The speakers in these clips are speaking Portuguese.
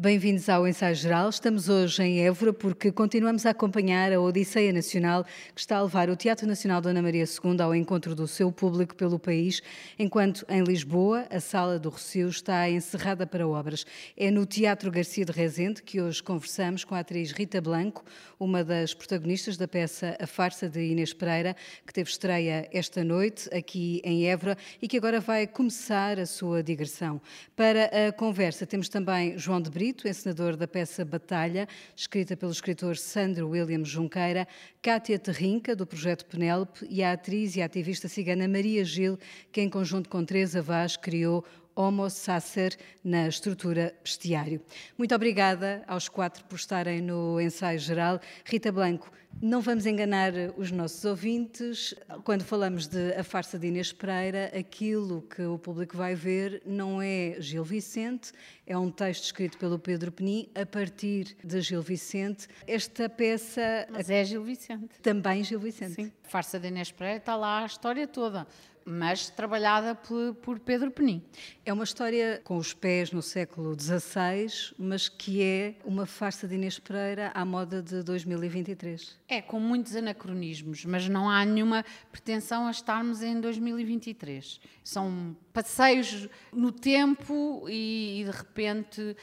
Bem-vindos ao Ensaio Geral. Estamos hoje em Évora porque continuamos a acompanhar a Odisseia Nacional que está a levar o Teatro Nacional Dona Maria II ao encontro do seu público pelo país, enquanto em Lisboa a Sala do Rocio está encerrada para obras. É no Teatro Garcia de Rezende que hoje conversamos com a atriz Rita Blanco, uma das protagonistas da peça A Farsa de Inês Pereira, que teve estreia esta noite aqui em Évora e que agora vai começar a sua digressão. Para a conversa temos também João de Brito, Brito, encenador da peça Batalha, escrita pelo escritor Sandro William Junqueira, Cátia Terrinca, do projeto Penélope, e a atriz e ativista cigana Maria Gil, que em conjunto com Teresa Vaz criou Homo Sacer na estrutura bestiário. Muito obrigada aos quatro por estarem no ensaio geral. Rita Blanco, não vamos enganar os nossos ouvintes. Quando falamos de A Farsa de Inês Pereira, aquilo que o público vai ver não é Gil Vicente, é um texto escrito pelo Pedro Penin a partir de Gil Vicente. Esta peça. Mas é Gil Vicente. Também Gil Vicente. Sim. Farsa de Inês Pereira está lá a história toda mas trabalhada por, por, Pedro Penin. É uma história com os pés no século XVI, mas que é uma farsa de Inês Pereira à moda de 2023. É, com muitos anacronismos, mas não há nenhuma pretensão a estarmos em 2023. São passeios no tempo e, e de repente,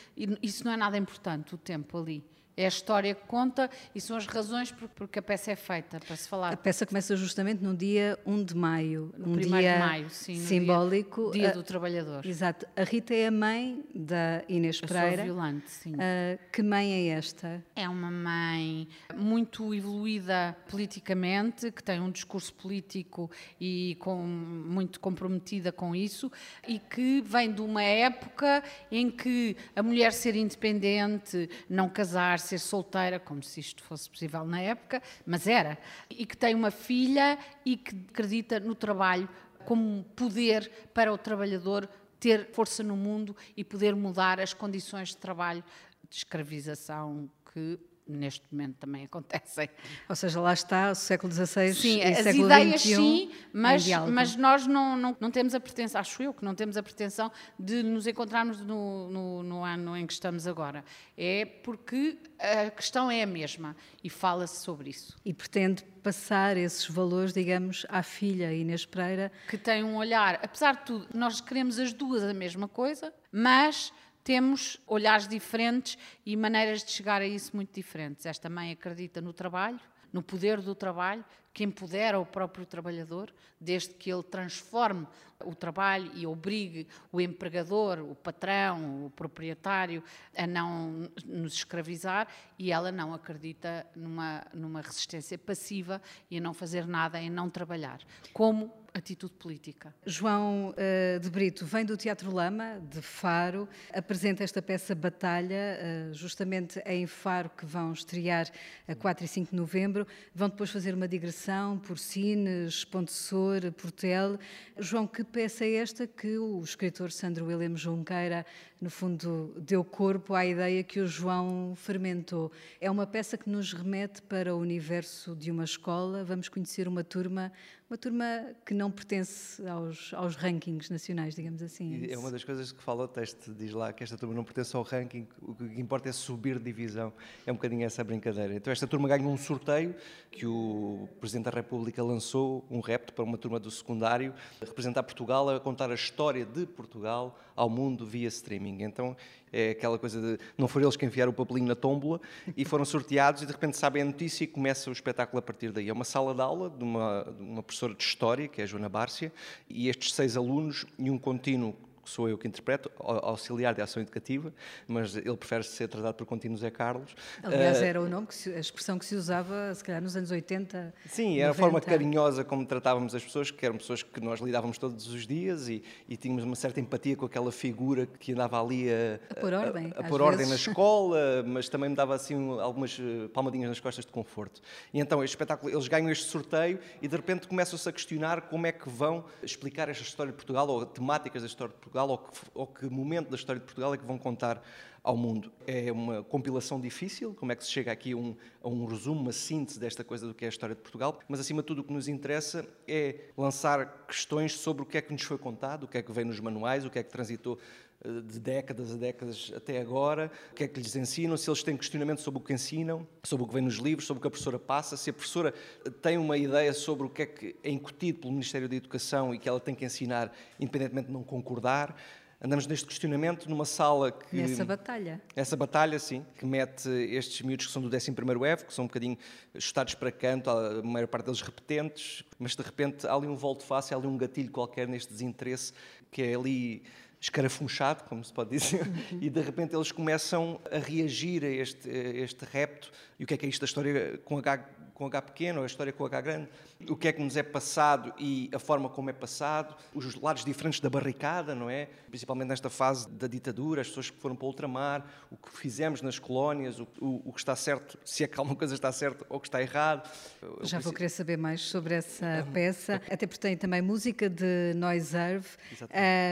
isso não é nada importante, o tempo ali. É a história que conta e são as razões por, porque a peça é feita, para se falar. A peça começa justamente no dia 1 de maio. No um dia de maio, sim. Simbólico. Dia, dia do Trabalhador. Exato. A Rita é a mãe da Inês Pereira. Eu sou violante, sim. Uh, que mãe é esta? É uma mãe muito evoluída politicamente, que tem um discurso político e com, muito comprometida com isso e que vem de uma época em que a mulher ser independente, não casar ser solteira, como se isto fosse possível na época, mas era, e que tem uma filha e que acredita no trabalho como poder para o trabalhador ter força no mundo e poder mudar as condições de trabalho, de escravização que neste momento também acontecem. Ou seja, lá está o século XVI sim, e as século ideias XXI sim, mas, mas nós não, não, não, temos a pretensão, acho eu que não temos a pretensão de nos encontrarmos no, no, no ano em que estamos agora. É porque a questão é a mesma e fala-se sobre isso. E pretende passar esses valores, digamos, à filha Inês Pereira. Que tem um olhar, apesar de tudo, nós queremos as duas a mesma coisa, mas temos olhares diferentes e maneiras de chegar a isso muito diferentes. Esta mãe acredita no trabalho, no poder do trabalho, que empodera o próprio trabalhador, desde que ele transforme o trabalho e obrigue o empregador, o patrão, o proprietário a não nos escravizar e ela não acredita numa, numa resistência passiva e a não fazer nada, em não trabalhar. Como atitude política. João uh, de Brito vem do Teatro Lama, de Faro, apresenta esta peça Batalha, uh, justamente em Faro, que vão estrear a 4 e 5 de novembro. Vão depois fazer uma digressão por Sines, Pontessor, Portel. João, que peça é esta que o escritor Sandro William Junqueira, no fundo, deu corpo à ideia que o João fermentou? É uma peça que nos remete para o universo de uma escola. Vamos conhecer uma turma uma turma que não pertence aos, aos rankings nacionais, digamos assim. É, é uma das coisas que fala o texto, diz lá que esta turma não pertence ao ranking, o que importa é subir divisão. É um bocadinho essa brincadeira. Então esta turma ganha um sorteio que o Presidente da República lançou, um repto para uma turma do secundário, representar Portugal, a contar a história de Portugal ao mundo via streaming. Então é aquela coisa de não foram eles que enfiaram o papelinho na tómbola e foram sorteados e de repente sabem a notícia e começa o espetáculo a partir daí. É uma sala de aula de uma, de uma professora de História, que é a Joana Bárcia, e estes seis alunos e um contínuo que sou eu que interpreto, auxiliar de ação educativa, mas ele prefere ser tratado por contínuo Zé Carlos. Aliás, eh, era o nome, se, a expressão que se usava, se calhar, nos anos 80. Sim, era a forma carinhosa como tratávamos as pessoas, que eram pessoas que nós lidávamos todos os dias e, e tínhamos uma certa empatia com aquela figura que andava ali a, a pôr ordem, a, a pôr ordem na escola, mas também me dava assim algumas eh, palmadinhas nas costas de conforto. E então, este espetáculo, eles ganham este sorteio e de repente começam-se a questionar como é que vão explicar esta história de Portugal ou temáticas da história de Portugal Portugal ou que, ou que momento da história de Portugal é que vão contar ao mundo. É uma compilação difícil, como é que se chega aqui a um, a um, resumo, uma síntese desta coisa do que é a história de Portugal, mas acima de tudo o que nos interessa é lançar questões sobre o que é que nos foi contado, o que é que vem nos manuais, o que é que transitou de décadas a décadas até agora, o que é que lhes ensinam, se eles têm questionamento sobre o que ensinam, sobre o que vem nos livros, sobre o que a professora passa, se a professora tem uma ideia sobre o que é que é incutido pelo Ministério da Educação e que ela tem que ensinar, independentemente de não concordar. Andamos neste questionamento numa sala que. Nessa batalha. Essa batalha, sim, que mete estes miúdos que são do 11 EV, que são um bocadinho chutados para canto, a maior parte deles repetentes, mas de repente há ali um volto fácil, há ali um gatilho qualquer neste desinteresse que é ali escarafunchado, como se pode dizer, uhum. e de repente eles começam a reagir a este, a este repto. E o que é que é isto da história com H, com H pequeno, a história com H grande? o que é que nos é passado e a forma como é passado, os lados diferentes da barricada, não é? Principalmente nesta fase da ditadura, as pessoas que foram para o ultramar, o que fizemos nas colónias, o, o, o que está certo, se é que alguma coisa está certa ou que está errado. Já vou querer saber mais sobre essa peça, até porque tem também música de Noiserve.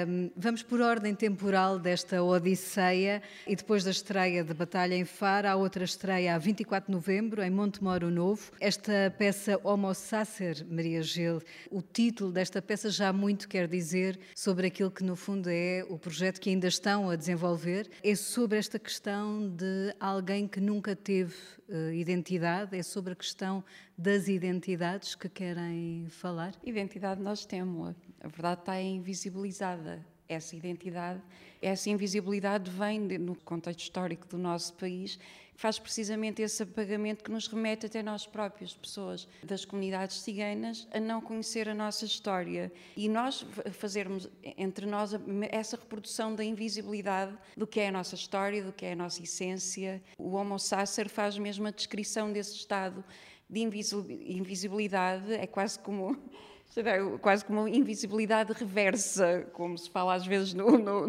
Um, vamos por ordem temporal desta Odisseia e depois da estreia de Batalha em Faro, há outra estreia a 24 de novembro, em Montemoro Novo. Esta peça Homo Sacer Maria Gil. O título desta peça já muito quer dizer sobre aquilo que, no fundo, é o projeto que ainda estão a desenvolver. É sobre esta questão de alguém que nunca teve uh, identidade, é sobre a questão das identidades que querem falar? Identidade nós temos, a verdade está invisibilizada. Essa identidade, essa invisibilidade vem de, no contexto histórico do nosso país faz precisamente esse apagamento que nos remete até nós próprios, pessoas das comunidades ciganas, a não conhecer a nossa história. E nós fazermos entre nós essa reprodução da invisibilidade do que é a nossa história, do que é a nossa essência. O Homo Sacer faz mesmo a descrição desse estado de invisibilidade, é quase como quase como uma invisibilidade reversa, como se fala às vezes no, no,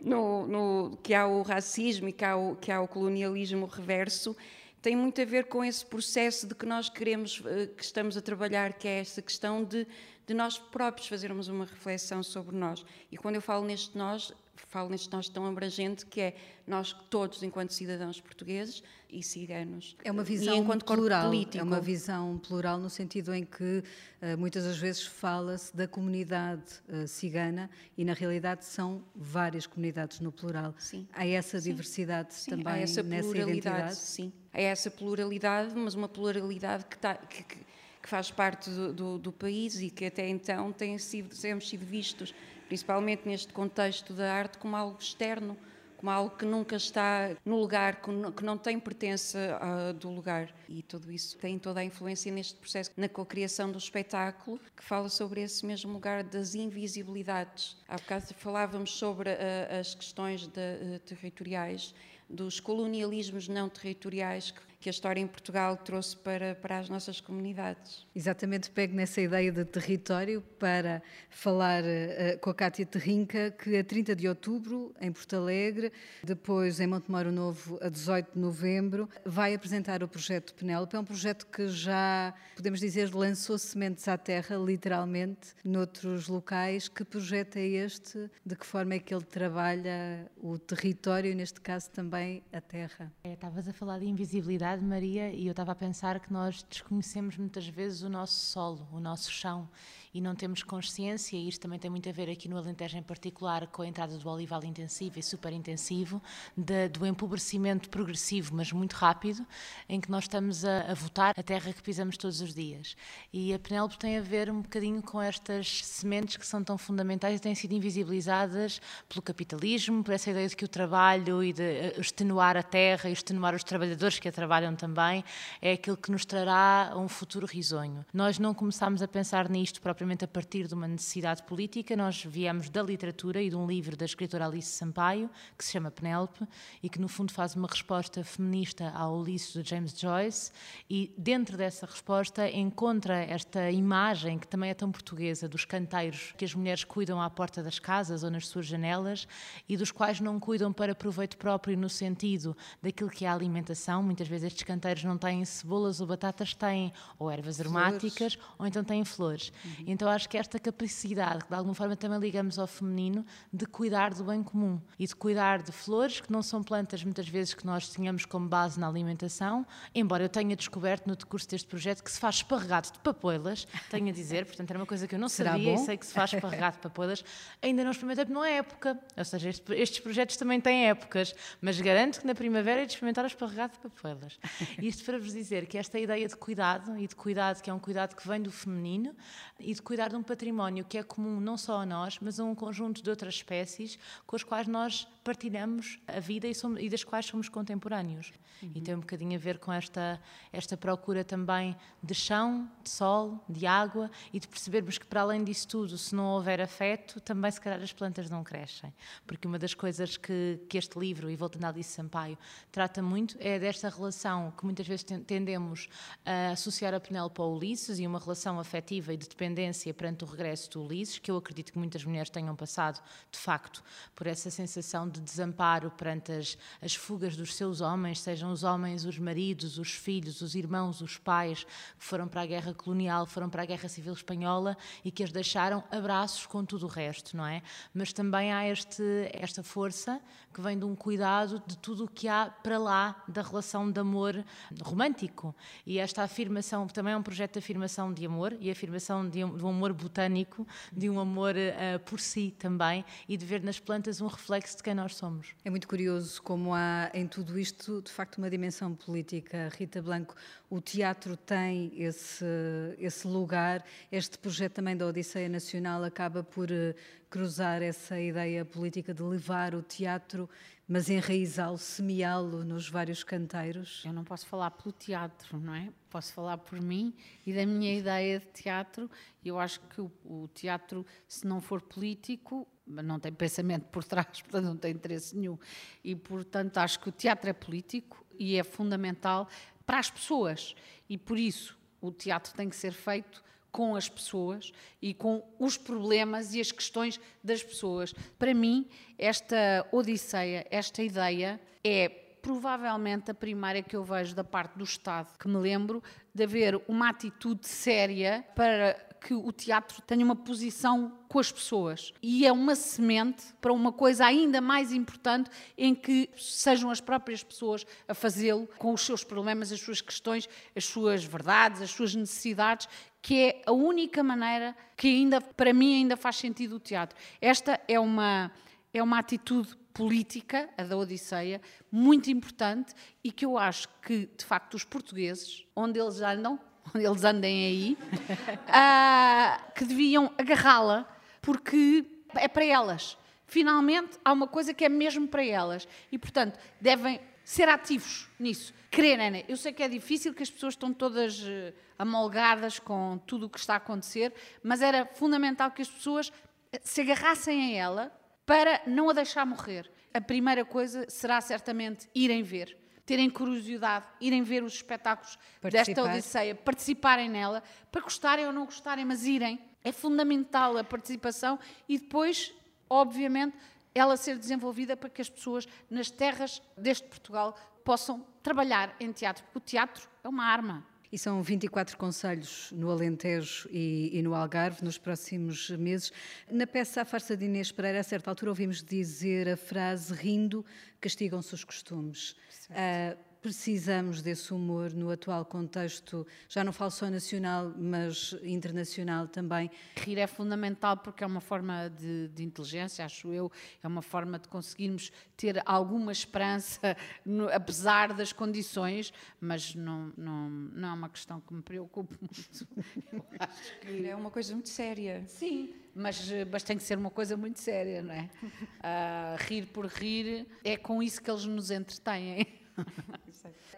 no, no, que há o racismo e que há o, que há o colonialismo reverso, tem muito a ver com esse processo de que nós queremos, eh, que estamos a trabalhar, que é essa questão de, de nós próprios fazermos uma reflexão sobre nós. E quando eu falo neste nós, falo neste nós tão abrangente que é nós todos, enquanto cidadãos portugueses e ciganos. É uma visão enquanto plural. Político. É uma visão plural no sentido em que uh, muitas das vezes fala-se da comunidade uh, cigana e na realidade são várias comunidades no plural. Sim. Há essa sim. diversidade sim. também Há essa nessa identidade. Sim. Há essa pluralidade, mas uma pluralidade que, tá, que, que, que faz parte do, do, do, país e que até então tem sido, temos sido vistos principalmente neste contexto da arte, como algo externo, como algo que nunca está no lugar, que não tem pertença uh, do lugar. E tudo isso tem toda a influência neste processo, na cocriação do espetáculo, que fala sobre esse mesmo lugar das invisibilidades. Há bocado falávamos sobre uh, as questões de, uh, territoriais, dos colonialismos não territoriais que que a história em Portugal trouxe para, para as nossas comunidades. Exatamente, pego nessa ideia de território para falar uh, com a Cátia Terrinca, que a 30 de outubro, em Porto Alegre, depois em Montemoro Novo, a 18 de novembro, vai apresentar o projeto Penélope. É um projeto que já, podemos dizer, lançou sementes à terra, literalmente, noutros locais. Que projeto é este? De que forma é que ele trabalha o território e, neste caso, também a terra? É, estavas a falar de invisibilidade verdade, Maria, e eu estava a pensar que nós desconhecemos muitas vezes o nosso solo, o nosso chão e não temos consciência, e isto também tem muito a ver aqui no Alentejo em particular com a entrada do olival intensivo e super intensivo, de, do empobrecimento progressivo, mas muito rápido, em que nós estamos a, a votar a terra que pisamos todos os dias. E a Penélope tem a ver um bocadinho com estas sementes que são tão fundamentais e têm sido invisibilizadas pelo capitalismo, por essa ideia de que o trabalho e de eh, extenuar a terra e extenuar os trabalhadores que a trabalham também é aquilo que nos trará um futuro risonho. Nós não começámos a pensar nisto propriamente propriamente a partir de uma necessidade política. Nós viemos da literatura e de um livro da escritora Alice Sampaio, que se chama Penélope, e que no fundo faz uma resposta feminista ao Ulisses de James Joyce, e dentro dessa resposta encontra esta imagem que também é tão portuguesa dos canteiros que as mulheres cuidam à porta das casas ou nas suas janelas e dos quais não cuidam para proveito próprio no sentido daquilo que é a alimentação. Muitas vezes estes canteiros não têm cebolas ou batatas, têm ou ervas aromáticas flores. ou então têm flores. Uhum. Então acho que esta capacidade, que de alguma forma também ligamos ao feminino, de cuidar do bem comum e de cuidar de flores, que não são plantas muitas vezes que nós tínhamos como base na alimentação, embora eu tenha descoberto no decurso deste projeto que se faz esparregado de papoilas, tenho a dizer, portanto era uma coisa que eu não Será sabia bom? e sei que se faz esparregado de papoilas, ainda não experimentei porque não é época, ou seja, este, estes projetos também têm épocas, mas garanto que na primavera é de experimentar esparregado de papoelas. Isto para vos dizer que esta ideia de cuidado, e de cuidado que é um cuidado que vem do feminino, e de cuidar de um património que é comum não só a nós, mas a um conjunto de outras espécies com as quais nós partilhamos a vida e, somos, e das quais somos contemporâneos. Uhum. E tem um bocadinho a ver com esta, esta procura também de chão, de sol, de água e de percebermos que, para além disso tudo, se não houver afeto, também se calhar as plantas não crescem. Porque uma das coisas que, que este livro, e voltando a Alice Sampaio, trata muito é desta relação que muitas vezes tendemos a associar a Penélope ao Ulisses e uma relação afetiva e de dependência perante o regresso do Ulisses, que eu acredito que muitas mulheres tenham passado, de facto, por essa sensação de desamparo perante as, as fugas dos seus homens, sejam os homens, os maridos, os filhos, os irmãos, os pais, que foram para a guerra colonial, foram para a guerra civil espanhola e que as deixaram abraços com tudo o resto, não é? Mas também há este, esta força que vem de um cuidado de tudo o que há para lá da relação de amor romântico. E esta afirmação também é um projeto de afirmação de amor e afirmação de um, de um amor botânico, de um amor uh, por si também e de ver nas plantas um reflexo de quem nós somos. É muito curioso como há em tudo isto, de facto, uma dimensão política. Rita Blanco, o teatro tem esse, esse lugar. Este projeto também da Odisseia Nacional acaba por uh, cruzar essa ideia política de levar o teatro, mas enraizá-lo, semeá-lo nos vários canteiros? Eu não posso falar pelo teatro, não é? Posso falar por mim e da minha ideia de teatro. Eu acho que o, o teatro, se não for político, não tem pensamento por trás, portanto não tem interesse nenhum. E, portanto, acho que o teatro é político e é fundamental para as pessoas. E, por isso, o teatro tem que ser feito com as pessoas e com os problemas e as questões das pessoas. Para mim, esta odisseia, esta ideia é provavelmente a primeira que eu vejo da parte do Estado, que me lembro de haver uma atitude séria para que o teatro tenha uma posição com as pessoas. E é uma semente para uma coisa ainda mais importante em que sejam as próprias pessoas a fazê-lo com os seus problemas, as suas questões, as suas verdades, as suas necessidades, que é a única maneira que ainda, para mim, ainda faz sentido o teatro. Esta é uma, é uma atitude política, a da Odisseia, muito importante e que eu acho que, de facto, os portugueses, onde eles andam, onde eles andem aí, uh, que deviam agarrá-la, porque é para elas. Finalmente, há uma coisa que é mesmo para elas. E, portanto, devem ser ativos nisso. Quererem. Né? Eu sei que é difícil, que as pessoas estão todas uh, amolgadas com tudo o que está a acontecer, mas era fundamental que as pessoas se agarrassem a ela para não a deixar morrer. A primeira coisa será certamente irem ver terem curiosidade, irem ver os espetáculos Participar. desta Odisseia, participarem nela, para gostarem ou não gostarem, mas irem. É fundamental a participação e depois, obviamente, ela ser desenvolvida para que as pessoas nas terras deste Portugal possam trabalhar em teatro, porque o teatro é uma arma. E são 24 conselhos no Alentejo e, e, no Algarve nos próximos meses. Na peça A Farsa de Inês Pereira, a certa altura, ouvimos dizer a frase: rindo, castigam-se os costumes. Uh, precisamos desse humor no atual contexto, já não falo só nacional, mas internacional também. Rir é fundamental porque é uma forma de, de inteligência, acho eu, é uma forma de conseguirmos ter alguma esperança, no, apesar das condições, mas não, não, não é uma questão que me preocupe muito. Que... É uma coisa muito séria. Sim, mas, mas tem que ser uma coisa muito séria, não é? Uh, rir por rir é com isso que eles nos entretêm.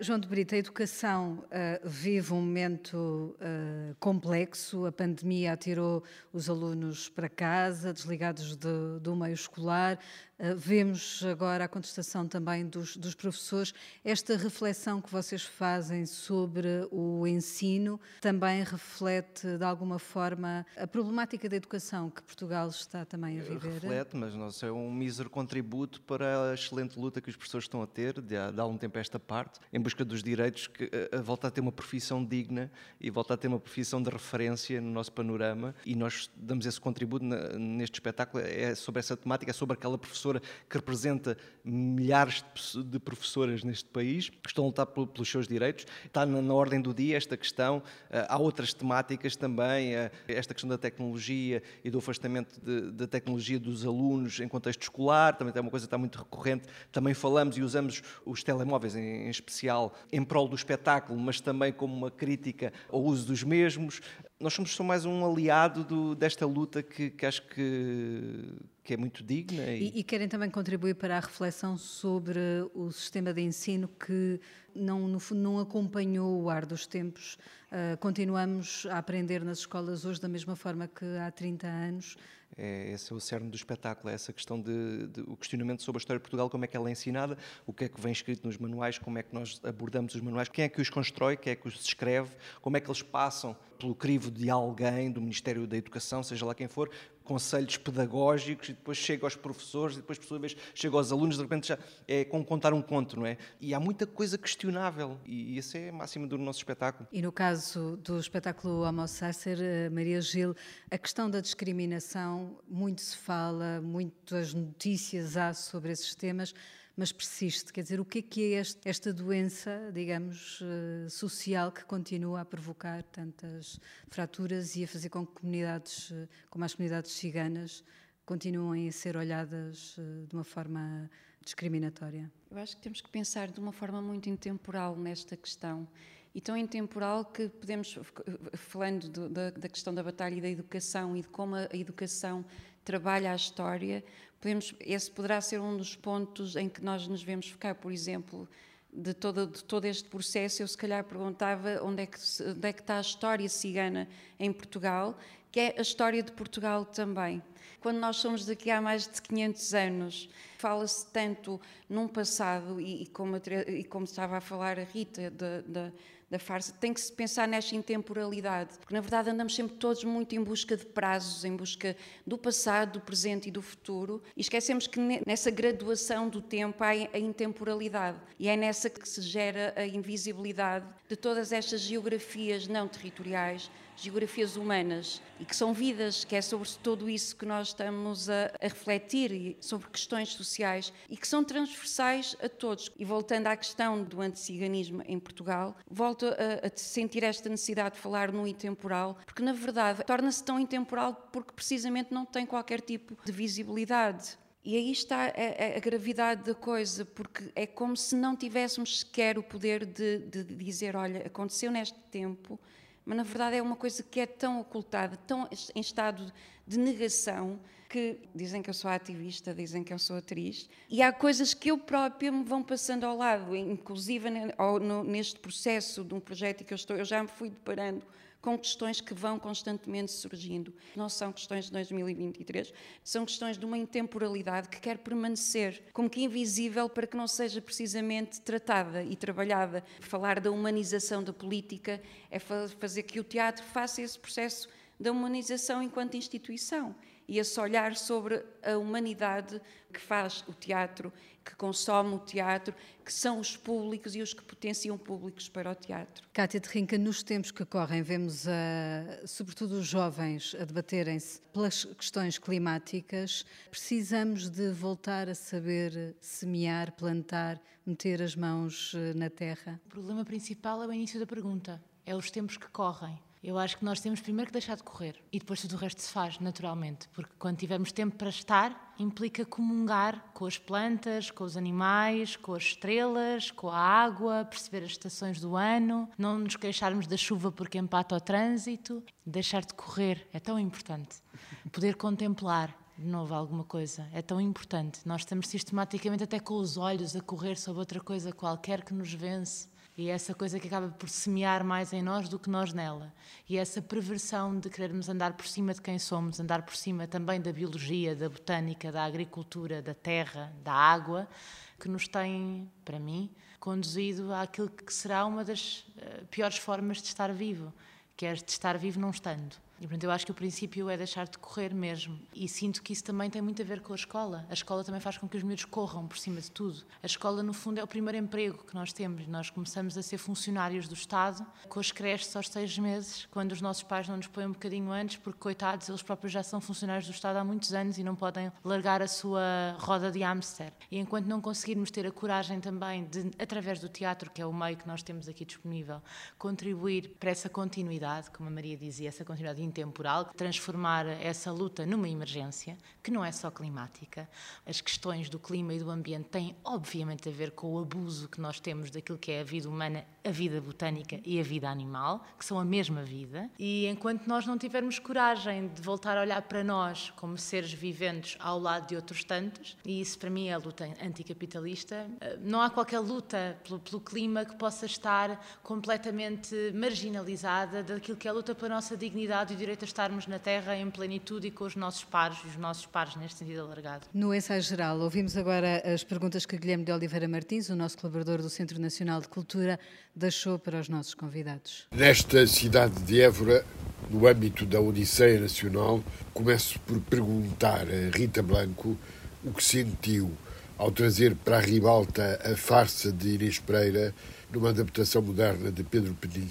João de Brito, a educação uh, vive um momento uh, complexo. A pandemia atirou os alunos para casa, desligados de, do meio escolar. Uh, vemos agora a contestação também dos, dos, professores. Esta reflexão que vocês fazem sobre o ensino também reflete, de alguma forma, a problemática da educação que Portugal está também a viver? Reflete, mas não é um mísero contributo para a excelente luta que os professores estão a ter, de, de há algum tempo esta parte, em busca dos direitos, que a, a volta a ter uma profissão digna e volta a ter uma profissão de referência no nosso panorama e nós damos esse contributo neste espetáculo, é sobre essa temática, é sobre aquela professora que representa milhares de professoras neste país, que estão a lutar pelos seus direitos. Está na, ordem do dia esta questão, ah, há outras temáticas também, esta questão da tecnologia e do afastamento da tecnologia dos alunos em contexto escolar, também é uma coisa que está muito recorrente. Também falamos e usamos os telemóveis em, em especial em prol do espetáculo, mas também como uma crítica ao uso dos mesmos nós somos só mais um aliado do, desta luta que, que acho que, que, é muito digna. E... E, e... querem também contribuir para a reflexão sobre o sistema de ensino que não, no fundo, não acompanhou o ar dos tempos. Uh, continuamos a aprender nas escolas hoje da mesma forma que há 30 anos. É, esse é o cerne do espetáculo, é essa questão de, de, o questionamento sobre a história de Portugal, como é que ela é ensinada, o que é que vem escrito nos manuais, como é que nós abordamos os manuais, quem é que os constrói, quem é que os escreve, como é que eles passam pelo crivo de alguém, do Ministério da Educação, seja lá quem for, conselhos pedagógicos e depois chega aos professores e depois, por sua vez, chega aos alunos, de repente já é como contar um conto, não é? E há muita coisa questionável e esse é a máxima do nosso espetáculo. E no caso do espetáculo Homo Sacer, eh, Maria Gil, a questão da discriminação, muito se fala, muitas notícias há sobre esses temas, mas persiste. Quer dizer, o que é que é este, esta doença, digamos, eh, social que continua a provocar tantas fraturas e a fazer com que comunidades, eh, como as comunidades ciganas, continuem a ser olhadas eh, de uma forma discriminatória? Eu acho que temos que pensar de uma forma muito intemporal nesta questão. E tão intemporal que podemos, falando do, da, da, questão da batalha e da educação e de como a educação trabalha a história, podemos, esse poderá ser um dos pontos em que nós nos vemos focar, por exemplo, de todo, de todo este processo, eu se calhar perguntava onde é, que, onde é que está a história cigana em Portugal, que é a história de Portugal também. Quando nós somos daqui há mais de 500 anos, fala-se tanto num passado, e, e, como, e como estava a falar a Rita, de, da farsa, tem que se pensar nesta intemporalidade, porque na verdade andamos sempre todos muito em busca de prazos, em busca do passado, do presente e do futuro, e esquecemos que nessa graduação do tempo há a intemporalidade, e é nessa que se gera a invisibilidade de todas estas geografias não territoriais geografias humanas e que são vidas, que é sobre tudo isso que nós estamos a, a refletir, sobre questões sociais e que são transversais a todos. E voltando à questão do anticiganismo em Portugal, volto a, a sentir esta necessidade de falar no intemporal, porque na verdade torna-se tão intemporal porque precisamente não tem qualquer tipo de visibilidade. E aí está a, a, gravidade da coisa, porque é como se não tivéssemos sequer o poder de, de dizer: olha, aconteceu neste tempo, mas na verdade é uma coisa que é tão ocultada, tão em estado de negação, que dizem que eu sou ativista, dizem que eu sou atriz, e há coisas que eu própria me vão passando ao lado, inclusive neste processo de um projeto que eu estou, eu já me fui deparando com questões que vão constantemente surgindo. Não são questões de 2023, são questões de uma intemporalidade que quer permanecer como que invisível para que não seja precisamente tratada e trabalhada. Falar da humanização da política é fazer que o teatro faça esse processo da humanização enquanto instituição e esse olhar sobre a humanidade que faz o teatro, que consome o teatro, que são os públicos e os que potenciam públicos para o teatro. Cátia de Rinca, nos tempos que correm, vemos, a, sobretudo os jovens, a debaterem-se pelas questões climáticas. Precisamos de voltar a saber semear, plantar, meter as mãos eh, na terra? O problema principal é o início da pergunta. É os tempos que correm. Eu acho que nós temos primeiro que deixar de correr e depois tudo o resto se faz naturalmente, porque quando tivermos tempo para estar, implica comungar com as plantas, com os animais, com as estrelas, com a água, perceber as estações do ano, não nos queixarmos da chuva porque empata o trânsito, deixar de correr é tão importante. Poder contemplar de novo alguma coisa é tão importante. Nós estamos sistematicamente até com os olhos a correr sobre outra coisa qualquer que nos vence e é essa coisa que acaba por semear mais em nós do que nós nela. E essa perversão de querermos andar por cima de quem somos, andar por cima também da biologia, da botânica, da agricultura, da terra, da água, que nos tem, para mim, conduzido àquilo que será uma das uh, piores formas de estar vivo, que é de estar vivo não estando. E, portanto, eu acho que o princípio é deixar de correr mesmo. E sinto que isso também tem muito a ver com a escola. A escola também faz com que os miúdos corram por cima de tudo. A escola, no fundo, é o primeiro emprego que nós temos. Nós começamos a ser funcionários do Estado com as creches aos seis meses, quando os nossos pais não nos põem um bocadinho antes, porque, coitados, eles próprios já são funcionários do Estado há muitos anos e não podem largar a sua roda de hamster. E enquanto não conseguirmos ter a coragem também de, através do teatro, que é o meio que nós temos aqui disponível, contribuir para essa continuidade, como a Maria dizia, essa continuidade intemporal, transformar essa luta numa emergência, que não é só climática. As questões do clima e do ambiente têm, obviamente, a ver com o abuso que nós temos daquilo que é a vida humana, a vida botânica e a vida animal, que são a mesma vida. E enquanto nós não tivermos coragem de voltar a olhar para nós como seres viventes ao lado de outros tantos, e isso para mim é a luta anticapitalista, eh, não há qualquer luta pelo, pelo clima que possa estar completamente marginalizada daquilo que é a luta pela nossa dignidade direito a estarmos na Terra em plenitude e com os nossos pares, e os nossos pares neste sentido alargado. No ensaio geral, ouvimos agora as perguntas que Guilherme de Oliveira Martins, o nosso colaborador do Centro Nacional de Cultura, deixou para os nossos convidados. Nesta cidade de Évora, no âmbito da Odisseia Nacional, começo por perguntar a Rita Blanco o que sentiu ao trazer para a ribalta a farsa de Inês Pereira numa adaptação moderna de Pedro Penin.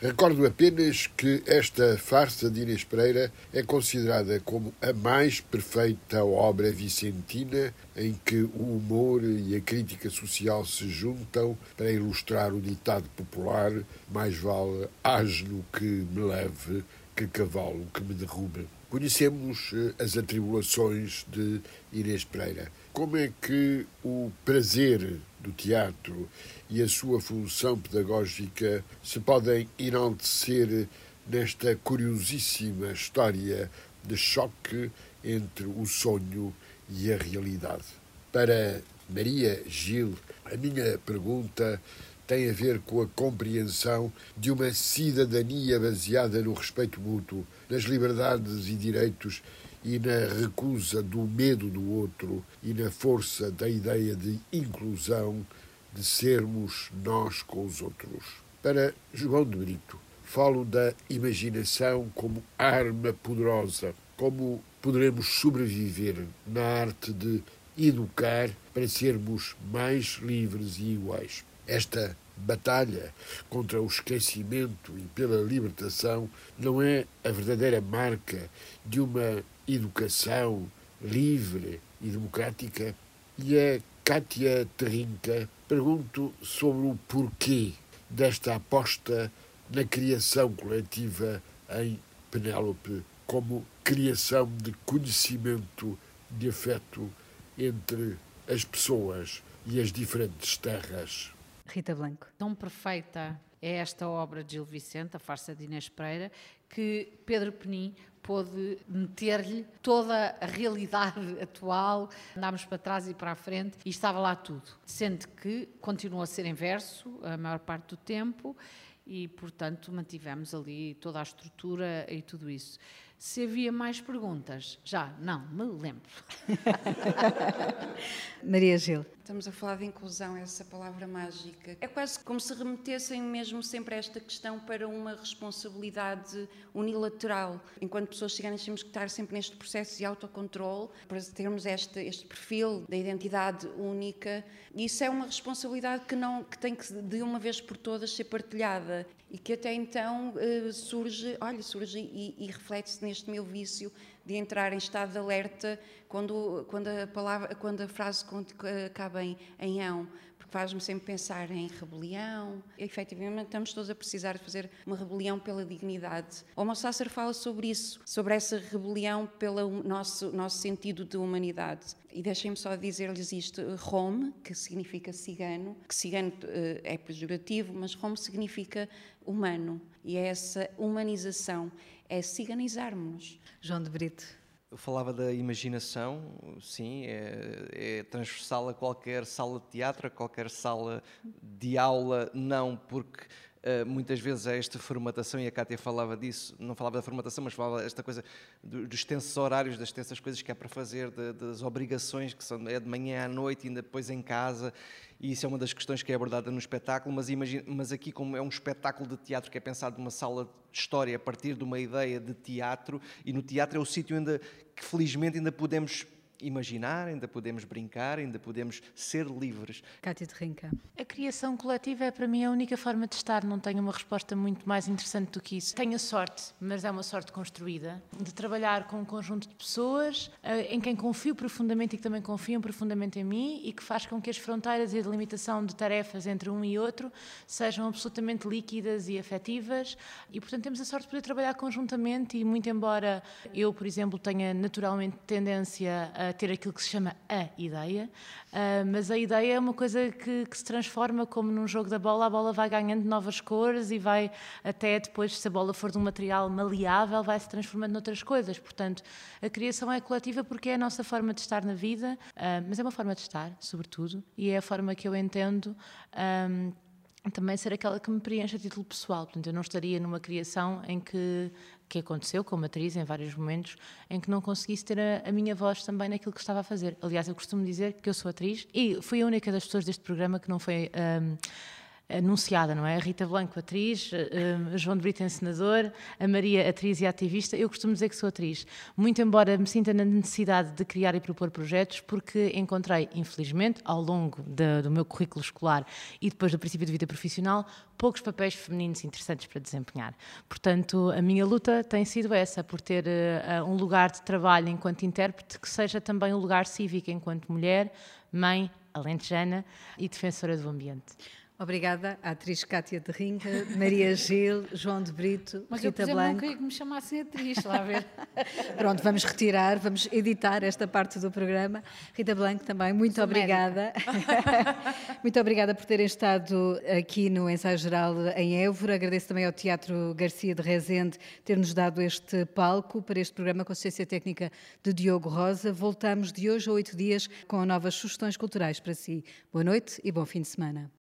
Recordo apenas que esta farsa de Inês Pereira é considerada como a mais perfeita obra vicentina em que o humor e a crítica social se juntam para ilustrar o ditado popular mais vale asno que me leve que cavalo que me derrube. Conhecemos eh, as atribulações de Inês Pereira. Como é que o prazer do teatro e a sua função pedagógica se podem enaltecer nesta curiosíssima história de choque entre o sonho e a realidade. Para Maria Gil, a minha pergunta tem a ver com a compreensão de uma cidadania baseada no respeito mútuo, nas liberdades e direitos e na recusa do medo do outro e na força da ideia de inclusão, de sermos nós com os outros. Para João de Brito, falo da imaginação como arma poderosa, como poderemos sobreviver na arte de educar para sermos mais livres e iguais. Esta batalha contra o esquecimento e pela libertação não é a verdadeira marca de uma educação livre e democrática? E a Kátia Terrinca pergunto sobre o porquê desta aposta na criação coletiva em Penélope como criação de conhecimento, de afeto entre as pessoas e as diferentes terras. Rita Blanco. Tão perfeita é esta obra de Gil Vicente, a farsa de Inês Pereira, que Pedro Penin pôde meter-lhe toda a realidade atual, andámos para trás e para a frente e estava lá tudo. Sendo que continuou a ser em verso a maior parte do tempo e, portanto, mantivemos ali toda a estrutura e tudo isso. Se havia mais perguntas, já não me lembro. Maria Gil. Estamos a falar de inclusão, essa palavra mágica. É quase como se remetessem mesmo sempre esta questão para uma responsabilidade unilateral. Enquanto pessoas ciganas temos que estar sempre neste processo de autocontrole para termos este, este perfil da identidade única. Isso é uma responsabilidade que, não, que tem que, de uma vez por todas, ser partilhada e que até então uh, surge, olha, surge e, e reflete-se neste meu vício de entrar em estado de alerta quando, quando, a, palavra, quando a frase acaba em, em ão, porque faz-me sempre pensar em rebelião. E, efetivamente, estamos todos a precisar de fazer uma rebelião pela dignidade. O Homo Sasser fala sobre isso, sobre essa rebelião pelo nosso, nosso sentido de humanidade. E deixem-me só dizer-lhes isto: Rome, que significa cigano, que cigano uh, é pejorativo, mas Rome significa humano. E é essa humanização, é ciganizarmos-nos. João de Brito. Eu falava da imaginação, sim, é, é, transversal a qualquer sala de teatro, a qualquer sala de aula, não, porque uh, muitas vezes é esta formatação, e a Cátia falava disso, não falava da formatação, mas falava desta coisa dos tensos horários, das tensas coisas que há para fazer, de, das obrigações que são é de manhã à noite, e ainda depois em casa, e isso é uma das questões que é abordada no espetáculo, mas, mas aqui como é um espetáculo de teatro que é pensado numa sala de história a partir de uma ideia de teatro, e no teatro é o sítio ainda que felizmente ainda podemos imaginar, ainda podemos brincar, ainda podemos ser livres. Cátia de Rinca. A criação coletiva é para mim a única forma de estar, não tenho uma resposta muito mais interessante do que isso. Tenho a sorte, mas é uma sorte construída, de trabalhar com um conjunto de pessoas eh, em quem confio profundamente e que também confiam profundamente em mim e que faz com que as fronteiras e a delimitação de tarefas entre um e outro sejam absolutamente líquidas e afetivas e, portanto, temos a sorte de poder trabalhar conjuntamente e, muito embora eu, por exemplo, tenha naturalmente tendência a ter aquilo que se chama a ideia, uh, mas a ideia é uma coisa que, que, se transforma como num jogo da bola, a bola vai ganhando novas cores e vai até depois, se a bola for de um material maleável, vai se transformando noutras coisas. Portanto, a criação é coletiva porque é a nossa forma de estar na vida, uh, mas é uma forma de estar, sobretudo, e é a forma que eu entendo. Um, também ser aquela que me preenche a título pessoal. Portanto, eu não estaria numa criação em que, que aconteceu como atriz em vários momentos, em que não conseguisse ter a, a, minha voz também naquilo que estava a fazer. Aliás, eu costumo dizer que eu sou atriz e fui a única das pessoas deste programa que não foi. Um, anunciada, não é? A Rita Blanco, atriz, uh, João de Brito, encenador, a Maria, atriz e ativista. Eu costumo dizer que sou atriz, muito embora me sinta na necessidade de criar e propor projetos, porque encontrei, infelizmente, ao longo de, do meu currículo escolar e depois do princípio de vida profissional, poucos papéis femininos interessantes para desempenhar. Portanto, a minha luta tem sido essa, por ter uh, um lugar de trabalho enquanto intérprete que seja também um lugar cívico enquanto mulher, mãe, alentejana e defensora do ambiente. Obrigada à atriz Cátia de Rinca, Maria Gil, João de Brito, Mas Rita eu, por Blanco. não queria que me chamassem atriz, lá a ver. Pronto, vamos retirar, vamos editar esta parte do programa. Rita Blanco também, muito Sou obrigada. muito obrigada por terem estado aqui no Ensaio Geral em Évora. Agradeço também ao Teatro Garcia de Rezende ter-nos dado este palco para este programa com assistência técnica de Diogo Rosa. Voltamos de hoje a oito dias com novas sugestões culturais para si. Boa noite e bom fim de semana.